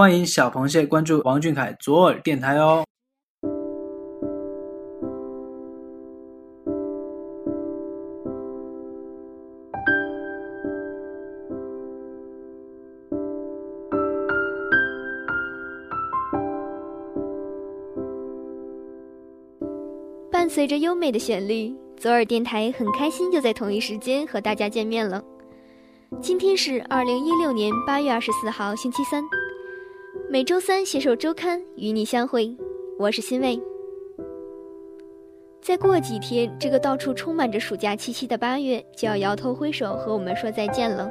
欢迎小螃蟹关注王俊凯左耳电台哦。伴随着优美的旋律，左耳电台很开心又在同一时间和大家见面了。今天是二零一六年八月二十四号，星期三。每周三携手周刊与你相会，我是欣慰。再过几天，这个到处充满着暑假气息的八月就要摇头挥手和我们说再见了。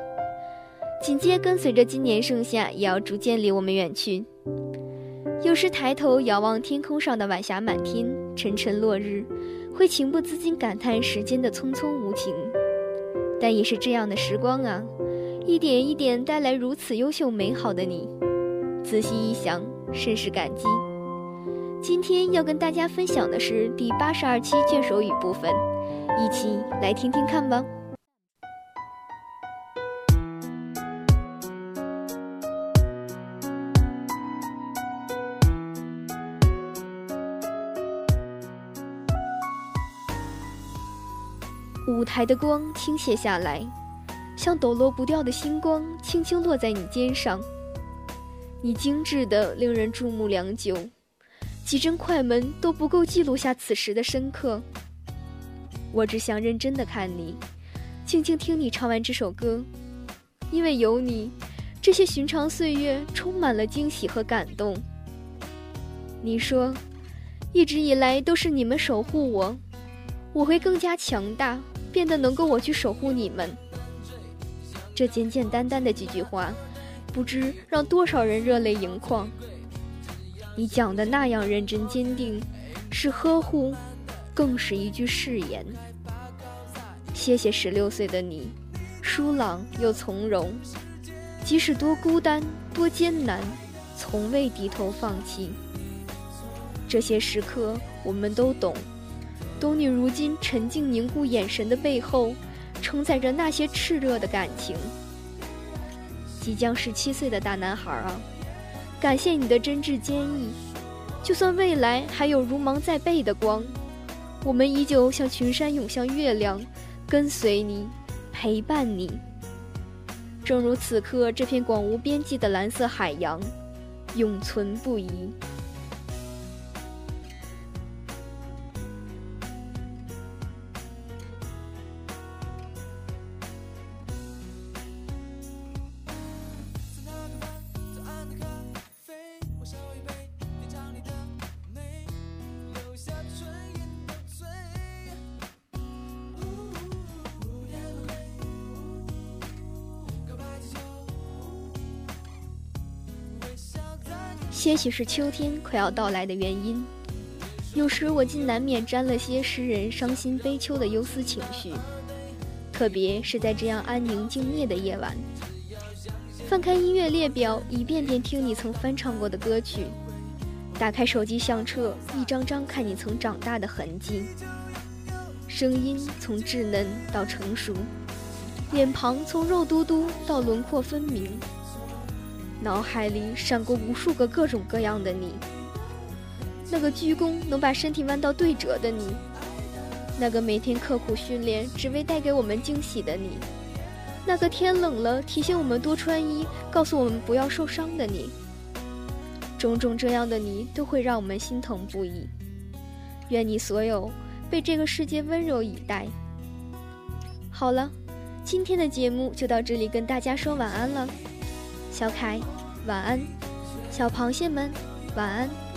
紧接跟随着今年盛夏也要逐渐离我们远去。有时抬头遥望天空上的晚霞满天，沉沉落日，会情不自禁感叹时间的匆匆无情。但也是这样的时光啊，一点一点带来如此优秀美好的你。仔细一想，甚是感激。今天要跟大家分享的是第八十二期卷首语部分，一起来听听看吧。舞台的光倾泻下来，像抖落不掉的星光，轻轻落在你肩上。你精致的令人注目良久，几帧快门都不够记录下此时的深刻。我只想认真的看你，静静听你唱完这首歌，因为有你，这些寻常岁月充满了惊喜和感动。你说，一直以来都是你们守护我，我会更加强大。变得能够我去守护你们，这简简单单的几句话，不知让多少人热泪盈眶。你讲的那样认真坚定，是呵护，更是一句誓言。谢谢十六岁的你，疏朗又从容，即使多孤单多艰难，从未低头放弃。这些时刻，我们都懂。懂你如今沉静凝固眼神的背后，承载着那些炽热的感情。即将十七岁的大男孩啊，感谢你的真挚坚毅。就算未来还有如芒在背的光，我们依旧像群山涌向月亮，跟随你，陪伴你。正如此刻这片广无边际的蓝色海洋，永存不移。些许是秋天快要到来的原因，有时我竟难免沾了些诗人伤心悲秋的忧思情绪，特别是在这样安宁静谧的夜晚，翻开音乐列表，一遍遍听你曾翻唱过的歌曲，打开手机相册，一张张看你曾长大的痕迹，声音从稚嫩到成熟，脸庞从肉嘟嘟到轮廓分明。脑海里闪过无数个各种各样的你，那个鞠躬能把身体弯到对折的你，那个每天刻苦训练只为带给我们惊喜的你，那个天冷了提醒我们多穿衣、告诉我们不要受伤的你，种种这样的你都会让我们心疼不已。愿你所有被这个世界温柔以待。好了，今天的节目就到这里，跟大家说晚安了。小凯，晚安；小螃蟹们，晚安。